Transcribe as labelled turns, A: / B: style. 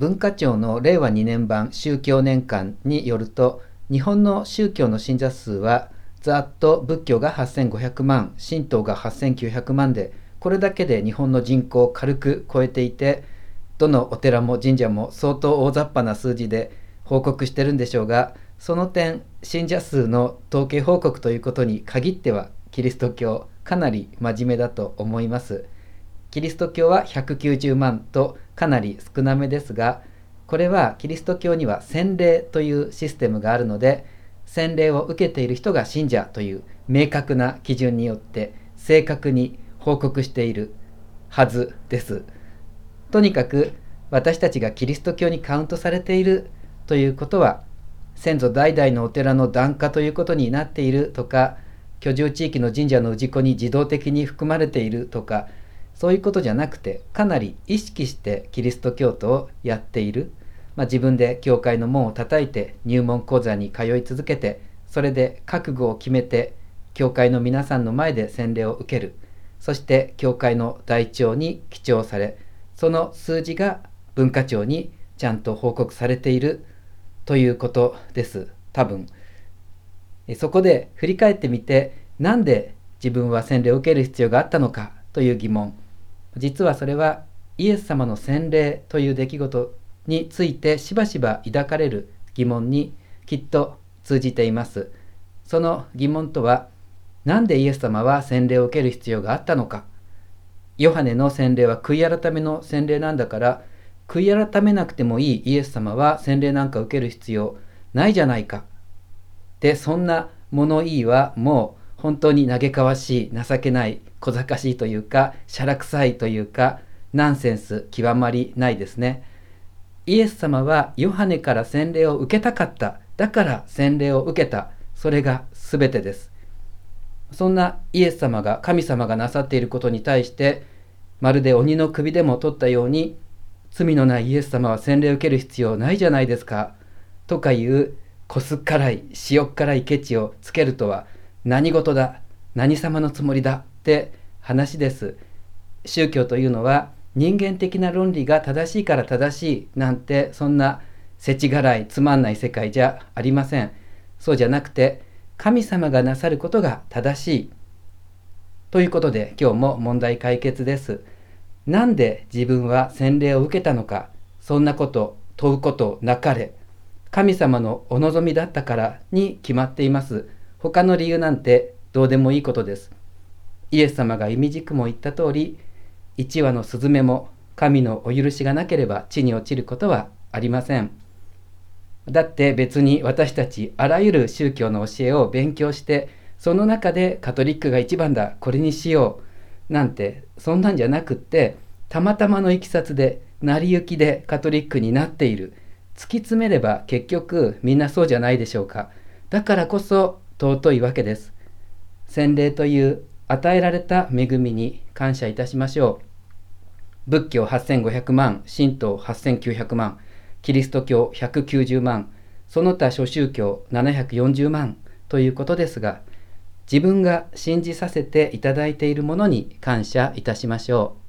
A: 文化庁の令和2年版宗教年間によると日本の宗教の信者数はざっと仏教が8500万神道が8900万でこれだけで日本の人口を軽く超えていてどのお寺も神社も相当大雑把な数字で報告してるんでしょうがその点信者数の統計報告ということに限ってはキリスト教かなり真面目だと思います。キリスト教は190万とかなり少なめですがこれはキリスト教には洗礼というシステムがあるので洗礼を受けている人が信者という明確な基準によって正確に報告しているはずです。とにかく私たちがキリスト教にカウントされているということは先祖代々のお寺の檀家ということになっているとか居住地域の神社の氏子に自動的に含まれているとかそういうことじゃなくてかなり意識してキリスト教徒をやっている、まあ、自分で教会の門を叩いて入門講座に通い続けてそれで覚悟を決めて教会の皆さんの前で洗礼を受ける。そして教会の台帳に記帳されその数字が文化庁にちゃんと報告されているということです。多分。そこで振り返ってみてなんで自分は洗礼を受ける必要があったのかという疑問。実はそれはイエス様の洗礼という出来事についてしばしば抱かれる疑問にきっと通じています。その疑問とは、何でイエス様は洗礼を受ける必要があったのか。ヨハネの洗礼は悔い改めの洗礼なんだから、悔い改めなくてもいいイエス様は洗礼なんか受ける必要ないじゃないか。で、そんな物言いはもう本当に嘆かわしい、情けない小賢しいというか、しゃらくさいというか、ナンセンス極まりないですね。イエス様はヨハネから洗礼を受けたかった。だから洗礼を受けた。それが全てです。そんなイエス様が、神様がなさっていることに対して、まるで鬼の首でも取ったように、罪のないイエス様は洗礼を受ける必要ないじゃないですか。とかいう、こすっからい、塩っ辛いケチをつけるとは、何事だ、何様のつもりだって話です。宗教というのは人間的な論理が正しいから正しいなんてそんな世知辛いつまんない世界じゃありません。そうじゃなくて神様がなさることが正しい。ということで今日も問題解決です。なんで自分は洗礼を受けたのかそんなこと問うことなかれ神様のお望みだったからに決まっています。他の理由なんてどうでもいいことです。イエス様が意味軸も言った通り一羽のスズメも神のお許しがなければ地に落ちることはありません。だって別に私たちあらゆる宗教の教えを勉強してその中でカトリックが一番だ。これにしよう。なんてそんなんじゃなくってたまたまのいきさつで成り行きでカトリックになっている。突き詰めれば結局みんなそうじゃないでしょうか。だからこそ尊いわけです洗礼という与えられた恵みに感謝いたしましょう。仏教8500万、神道8900万、キリスト教190万、その他諸宗教740万ということですが、自分が信じさせていただいているものに感謝いたしましょう。